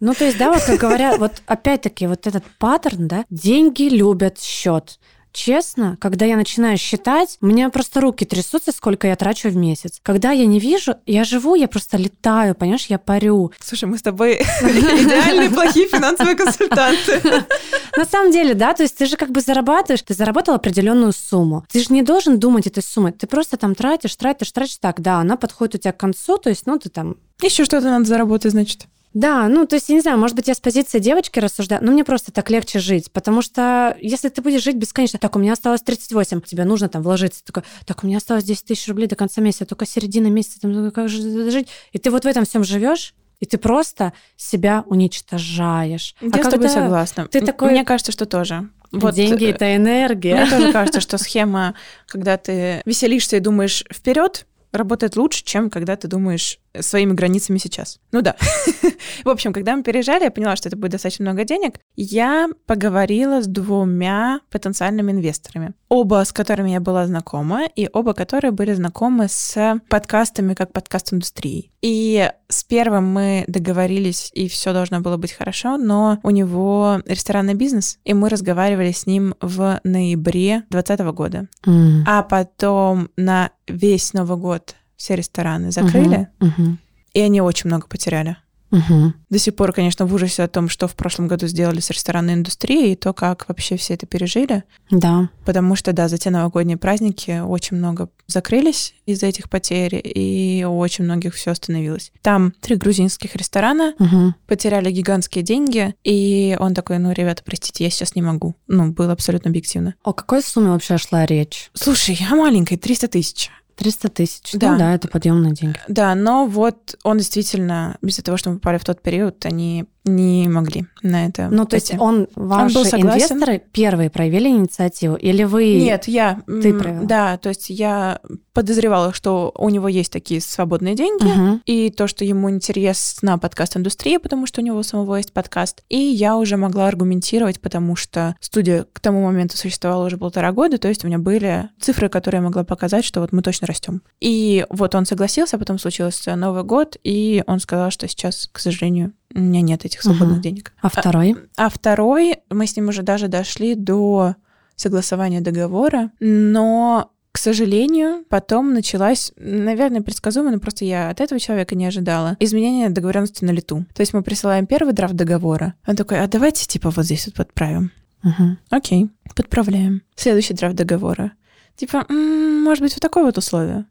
Ну, то есть, да, вот как говорят, вот опять-таки вот этот паттерн, да, деньги любят счет. Честно, когда я начинаю считать, у меня просто руки трясутся, сколько я трачу в месяц. Когда я не вижу, я живу, я просто летаю, понимаешь, я парю. Слушай, мы с тобой идеальные плохие финансовые консультанты. На самом деле, да, то есть ты же как бы зарабатываешь, ты заработал определенную сумму. Ты же не должен думать этой суммой, ты просто там тратишь, тратишь, тратишь. Так, да, она подходит у тебя к концу, то есть, ну, ты там Еще что-то надо заработать, значит. Да, ну, то есть, я не знаю, может быть, я с позиции девочки рассуждаю, но мне просто так легче жить, потому что если ты будешь жить бесконечно, так, у меня осталось 38, тебе нужно там вложиться, только, так, у меня осталось 10 тысяч рублей до конца месяца, только середина месяца, там, ну, как же жить? И ты вот в этом всем живешь, и ты просто себя уничтожаешь. Я а с тобой согласна. ты такой- Мне кажется, что тоже. Вот, деньги это энергия. Мне тоже кажется, что схема, когда ты веселишься и думаешь вперед, работает лучше, чем когда ты думаешь своими границами сейчас. Ну да. В общем, когда мы переезжали, я поняла, что это будет достаточно много денег. Я поговорила с двумя потенциальными инвесторами. Оба, с которыми я была знакома, и оба, которые были знакомы с подкастами как подкаст-индустрией. И с первым мы договорились, и все должно было быть хорошо, но у него ресторанный бизнес, и мы разговаривали с ним в ноябре 2020 года. М. А потом на весь Новый год все рестораны закрыли, Мгм. и они очень много потеряли. Мгм. До сих пор, конечно, в ужасе о том, что в прошлом году сделали с ресторанной индустрией, и то, как вообще все это пережили. Да. Потому что, да, за те новогодние праздники очень много закрылись из-за этих потерь, и у очень многих все остановилось. Там три грузинских ресторана Мгм. потеряли гигантские деньги, и он такой, ну, ребята, простите, я сейчас не могу. Ну, было абсолютно объективно. О какой сумме вообще шла речь? Слушай, я маленькая, 300 тысяч. 300 тысяч. Да. Ну да, это подъемные деньги. Да, но вот он действительно, из-за того, что мы попали в тот период, они не могли на это Ну, то есть он, ваши был согласен. инвесторы первые проявили инициативу? Или вы... Нет, я... Ты провела? Да, то есть я подозревала, что у него есть такие свободные деньги, Мгм. и то, что ему интересна подкаст-индустрия, потому что у него самого есть подкаст. И я уже могла аргументировать, потому что студия к тому моменту существовала уже полтора года, то есть у меня были цифры, которые я могла показать, что вот мы точно растем. И вот он согласился, а потом случился Новый год, и он сказал, что сейчас, к сожалению, у меня нет этих свободных Мгм. денег. А второй? А второй, мы с ним уже даже дошли до согласования договора, но к сожалению, потом началась, наверное, предсказуемо, но просто я от этого человека не ожидала, изменение договоренности на лету. То есть мы присылаем первый драфт договора. Он такой, а давайте типа вот здесь вот подправим. Мгм. Окей, подправляем. Следующий драфт договора. Типа, «М, может быть, вот такое вот условие.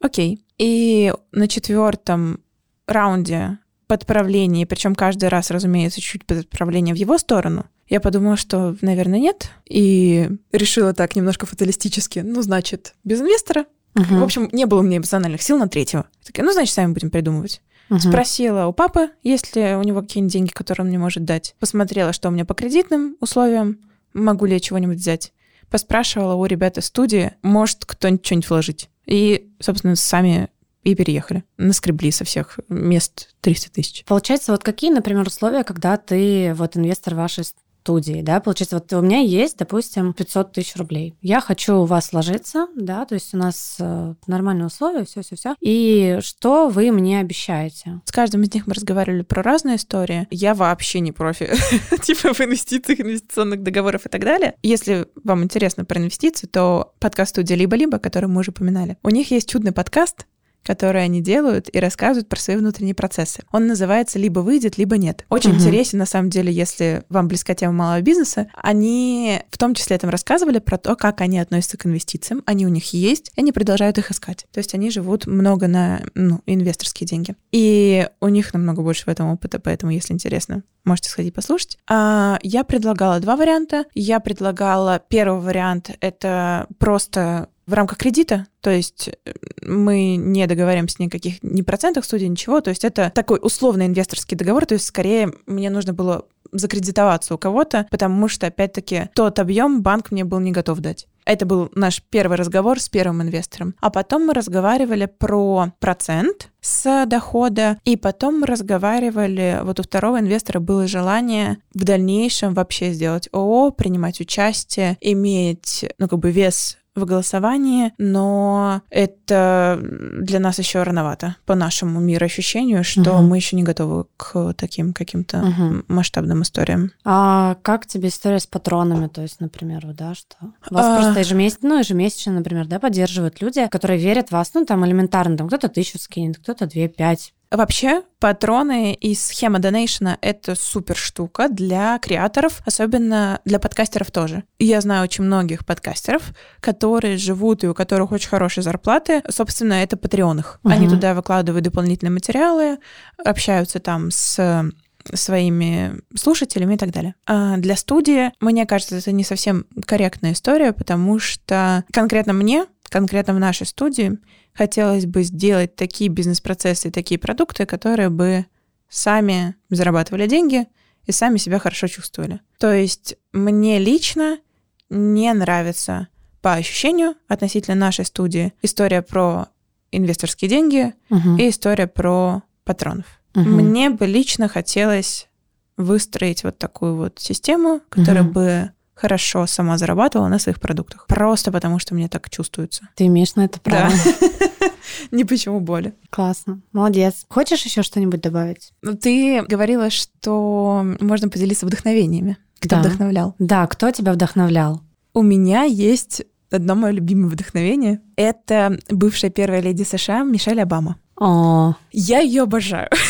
Окей. И на четвертом раунде подправлений, причем каждый раз, разумеется, чуть подправление в его сторону, я подумала, что, наверное, нет. И решила так немножко фаталистически. Ну, значит, без инвестора. Мгм. В общем, не было у меня эмоциональных сил на третьего. Такая, ну, значит, сами будем придумывать. Мгм. Спросила у папы, есть ли у него какие-нибудь деньги, которые он мне может дать. Посмотрела, что у меня по кредитным условиям, могу ли я чего-нибудь взять. Поспрашивала у ребят из студии, может кто-нибудь что-нибудь вложить. И, собственно, сами и переехали. Наскребли со всех мест 300 тысяч. Получается, вот какие, например, условия, когда ты вот инвестор вашей студии, да, получается, вот у меня есть, допустим, 500 тысяч рублей. Я хочу у вас ложиться, да, то есть у нас э, нормальные условия, все, все, все. И что вы мне обещаете? С каждым из них мы разговаривали про разные истории. Я вообще не профи, типа в инвестициях, инвестиционных договорах и так далее. Если вам интересно про инвестиции, то подкаст студия «Либо-либо», который мы уже упоминали, у них есть чудный подкаст, которые они делают, и рассказывают про свои внутренние процессы. Он называется «Либо выйдет, либо нет». Очень угу. интересен, на самом деле, если вам близка тема малого бизнеса. Они в том числе там рассказывали про то, как они относятся к инвестициям. Они у них есть, и они продолжают их искать. То есть они живут много на ну, инвесторские деньги. И у них намного больше в этом опыта, поэтому, если интересно, можете сходить послушать. А, я предлагала два варианта. Я предлагала первый вариант — это просто в рамках кредита, то есть мы не договариваемся никаких ни процентах студии, ничего, то есть это такой условный инвесторский договор, то есть скорее мне нужно было закредитоваться у кого-то, потому что, опять-таки, тот объем банк мне был не готов дать. Это был наш первый разговор с первым инвестором. А потом мы разговаривали про процент с дохода, и потом мы разговаривали, вот у второго инвестора было желание в дальнейшем вообще сделать ООО, принимать участие, иметь, ну, как бы вес в голосовании, но это для нас еще рановато по нашему мироощущению, что угу. мы еще не готовы к таким каким-то угу. масштабным историям. А как тебе история с патронами, то есть, например, да, что вас а... просто ежемесячно, ну, ежемесячно, например, да, поддерживают люди, которые верят в вас, ну, там элементарно, там кто-то тысячу скинет, кто-то две, пять, Вообще, патроны и схема донейшена — это супер штука для креаторов, особенно для подкастеров тоже. Я знаю очень многих подкастеров, которые живут и у которых очень хорошие зарплаты. Собственно, это патреонах. Угу. Они туда выкладывают дополнительные материалы, общаются там с своими слушателями и так далее. А для студии, мне кажется, это не совсем корректная история, потому что конкретно мне, конкретно в нашей студии, хотелось бы сделать такие бизнес-процессы такие продукты, которые бы сами зарабатывали деньги и сами себя хорошо чувствовали. То есть мне лично не нравится по ощущению относительно нашей студии история про инвесторские деньги угу. и история про патронов. Угу. Мне бы лично хотелось выстроить вот такую вот систему, которая угу. бы хорошо сама зарабатывала на своих продуктах. Просто потому, что мне так чувствуется. Ты имеешь на это право. Да. Ни почему боли. Классно. Молодец. Хочешь еще что-нибудь добавить? Ну, ты говорила, что можно поделиться вдохновениями. Кто да. вдохновлял? Да, кто тебя вдохновлял? У меня есть одно мое любимое вдохновение. Это бывшая первая леди США Мишель Обама. О. Я ее обожаю.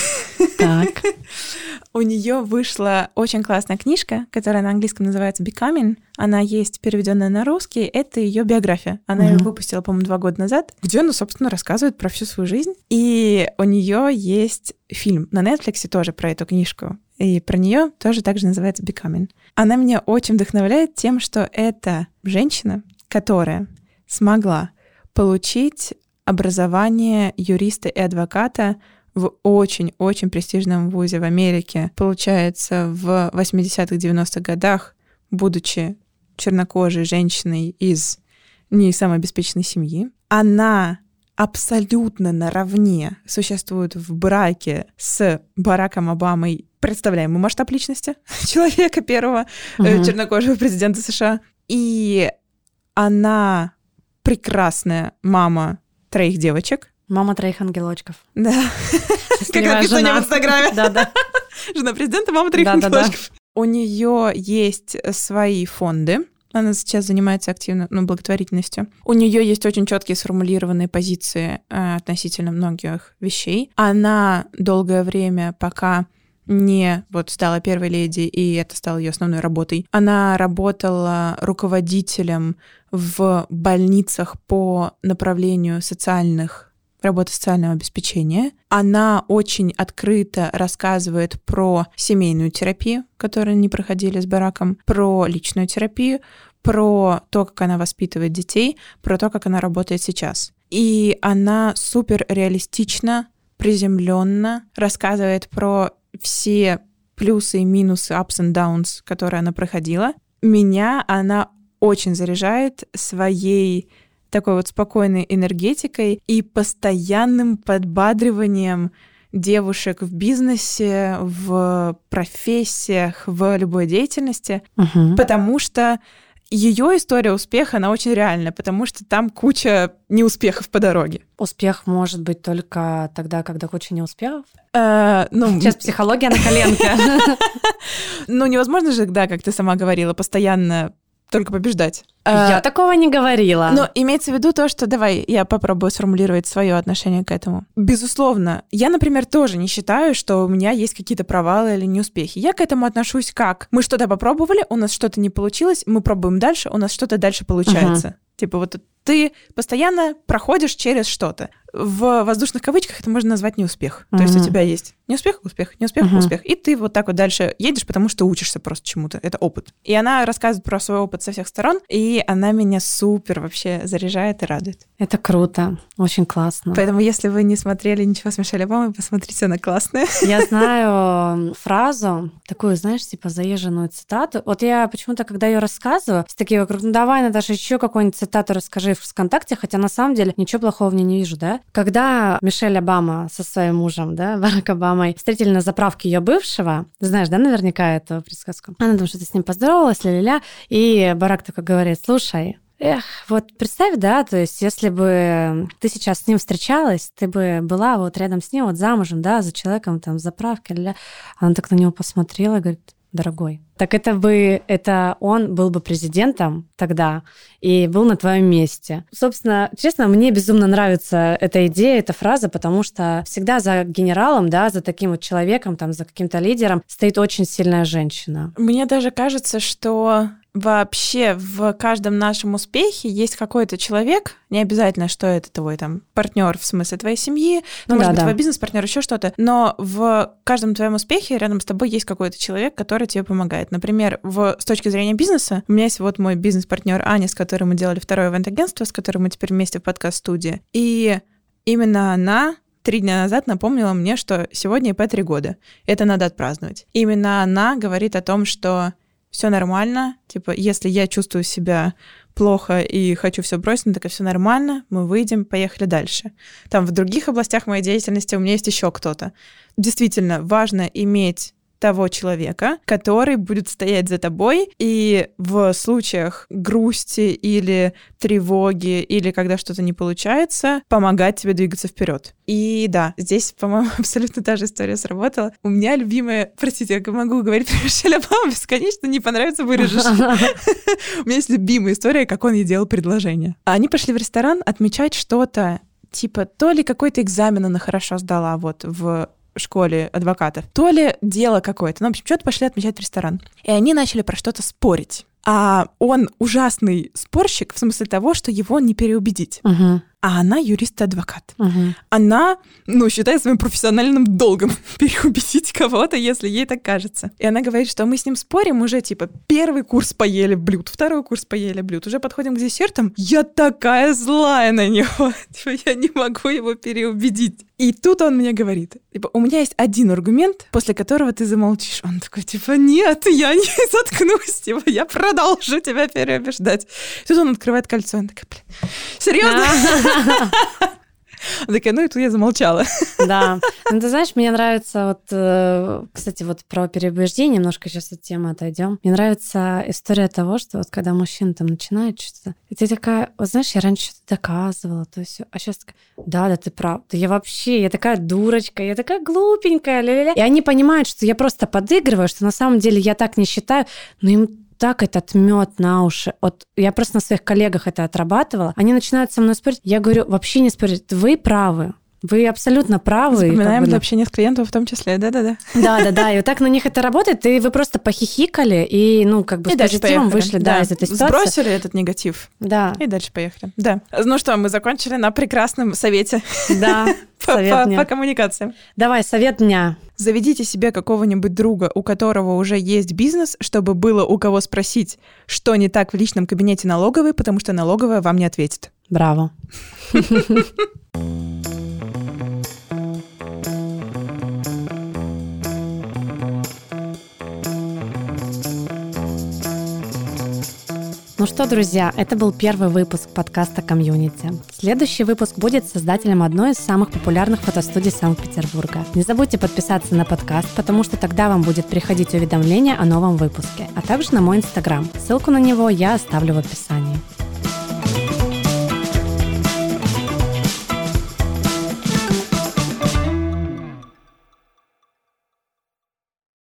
Так. У нее вышла очень классная книжка, которая на английском называется Becoming. Она есть переведенная на русский. Это ее биография. Она ее выпустила, по-моему, два года назад, где она, собственно, рассказывает про всю свою жизнь. И у нее есть фильм на Netflix тоже про эту книжку. И про нее тоже также называется Becoming. Она меня очень вдохновляет тем, что это женщина, которая смогла получить образование юриста и адвоката в очень-очень престижном вузе в Америке. Получается, в 80-х, 90-х годах, будучи чернокожей женщиной из не самой обеспеченной семьи, она абсолютно наравне существует в браке с Бараком Обамой, представляемый масштаб личности человека первого uh-huh. чернокожего президента США. И она прекрасная мама троих девочек. Мама троих ангелочков. Да. Как описание в Инстаграме. Да-да. Жена президента, мама троих ангелочков. У нее есть свои фонды, она сейчас занимается активно ну, благотворительностью. У нее есть очень четкие сформулированные позиции э, относительно многих вещей. Она долгое время, пока не вот стала первой леди, и это стало ее основной работой. Она работала руководителем в больницах по направлению социальных работы социального обеспечения. Она очень открыто рассказывает про семейную терапию, которую они проходили с Бараком, про личную терапию, про то, как она воспитывает детей, про то, как она работает сейчас. И она супер реалистично, приземленно рассказывает про все плюсы и минусы, ups and downs, которые она проходила. Меня она очень заряжает своей такой вот спокойной энергетикой и постоянным подбадриванием девушек в бизнесе, в профессиях, в любой деятельности, угу. потому что ее история успеха, она очень реальна, потому что там куча неуспехов по дороге. Успех может быть только тогда, когда куча неуспехов? Э, ну, Сейчас психология на коленке. Ну, невозможно же, да, как ты сама говорила, постоянно только побеждать. Я а, такого не говорила. Но имеется в виду то, что давай я попробую сформулировать свое отношение к этому. Безусловно, я, например, тоже не считаю, что у меня есть какие-то провалы или неуспехи. Я к этому отношусь как мы что-то попробовали, у нас что-то не получилось, мы пробуем дальше, у нас что-то дальше получается. Uh-huh. Типа вот ты постоянно проходишь через что-то. В воздушных кавычках это можно назвать неуспех. Uh-huh. То есть у тебя есть неуспех, успех, неуспех, uh-huh. успех. И ты вот так вот дальше едешь, потому что учишься просто чему-то. Это опыт. И она рассказывает про свой опыт со всех сторон, и она меня супер вообще заряжает и радует. Это круто, очень классно. Поэтому, если вы не смотрели ничего с Мишель Обамой, посмотрите, она классная. Я знаю фразу, такую, знаешь, типа заезженную цитату. Вот я почему-то, когда ее рассказываю, все такие вокруг, ну давай, Наташа, еще какую-нибудь цитату расскажи в ВКонтакте, хотя на самом деле ничего плохого в ней не вижу, да? Когда Мишель Обама со своим мужем, да, Барак Обамой, встретили на заправке ее бывшего, знаешь, да, наверняка эту присказку? Она там что-то с ним поздоровалась, ля-ля-ля, и Барак такой говорит, слушай, Эх, вот представь, да, то есть если бы ты сейчас с ним встречалась, ты бы была вот рядом с ним, вот замужем, да, за человеком там в заправке, ля, она так на него посмотрела и говорит, дорогой. Так это бы, это он был бы президентом тогда и был на твоем месте. Собственно, честно, мне безумно нравится эта идея, эта фраза, потому что всегда за генералом, да, за таким вот человеком, там, за каким-то лидером стоит очень сильная женщина. Мне даже кажется, что вообще в каждом нашем успехе есть какой-то человек, не обязательно, что это твой там партнер в смысле твоей семьи, ну, может да, быть, да. твой бизнес-партнер, еще что-то, но в каждом твоем успехе рядом с тобой есть какой-то человек, который тебе помогает. Например, в, с точки зрения бизнеса, у меня есть вот мой бизнес-партнер Аня, с которой мы делали второе ивент-агентство, с которым мы теперь вместе в подкаст-студии. И именно она три дня назад напомнила мне, что сегодня ИП три года. Это надо отпраздновать. Именно она говорит о том, что все нормально, типа, если я чувствую себя плохо и хочу все бросить, ну так и все нормально, мы выйдем, поехали дальше. Там в других областях моей деятельности у меня есть еще кто-то. Действительно, важно иметь того человека, который будет стоять за тобой и в случаях грусти или тревоги или когда что-то не получается, помогать тебе двигаться вперед. И да, здесь, по-моему, абсолютно та же история сработала. У меня любимая, простите, я могу говорить про Мишеля Обама, бесконечно не понравится, вырежешь. У меня есть любимая история, как он ей делал предложение. Они пошли в ресторан отмечать что-то, типа то ли какой-то экзамен она хорошо сдала вот в школе адвокатов, то ли дело какое-то. Ну, в общем, что-то пошли отмечать ресторан. И они начали про что-то спорить. А он ужасный спорщик в смысле того, что его не переубедить. Uh-huh а она юрист и адвокат. Угу. Она, ну, считает своим профессиональным долгом переубедить кого-то, если ей так кажется. И она говорит, что мы с ним спорим уже, типа, первый курс поели блюд, второй курс поели блюд, уже подходим к десертам. Я такая злая на него, типа, я не могу его переубедить. И тут он мне говорит, типа, у меня есть один аргумент, после которого ты замолчишь. Он такой, типа, нет, я не заткнусь, типа, я продолжу тебя переубеждать. Тут он открывает кольцо, он такой, блин, серьезно? Она такая, ну и тут я замолчала. Да. Ну, ты знаешь, мне нравится вот, э, кстати, вот про переубеждение, немножко сейчас от темы отойдем. Мне нравится история того, что вот когда мужчина там начинает что-то, и ты такая, вот знаешь, я раньше что-то доказывала, то есть, а сейчас такая, да, да, ты прав, да я вообще, я такая дурочка, я такая глупенькая, ля-ля-ля. И они понимают, что я просто подыгрываю, что на самом деле я так не считаю, но им так этот мед на уши. Вот я просто на своих коллегах это отрабатывала. Они начинают со мной спорить. Я говорю, вообще не спорить. Вы правы. Вы абсолютно правы. Вспоминаем как бы, для общения с клиентом в том числе, да-да-да. Да-да-да, и вот так на них это работает, и вы просто похихикали, и, ну, как бы и с позитивом поехали. вышли, да. да, из этой ситуации. Сбросили этот негатив. Да. И дальше поехали. Да. Ну что, мы закончили на прекрасном совете. Да, по, по, по коммуникациям. Давай, совет дня. Заведите себе какого-нибудь друга, у которого уже есть бизнес, чтобы было у кого спросить, что не так в личном кабинете налоговой, потому что налоговая вам не ответит. Браво. Ну что, друзья, это был первый выпуск подкаста «Комьюнити». Следующий выпуск будет создателем одной из самых популярных фотостудий Санкт-Петербурга. Не забудьте подписаться на подкаст, потому что тогда вам будет приходить уведомление о новом выпуске, а также на мой инстаграм. Ссылку на него я оставлю в описании.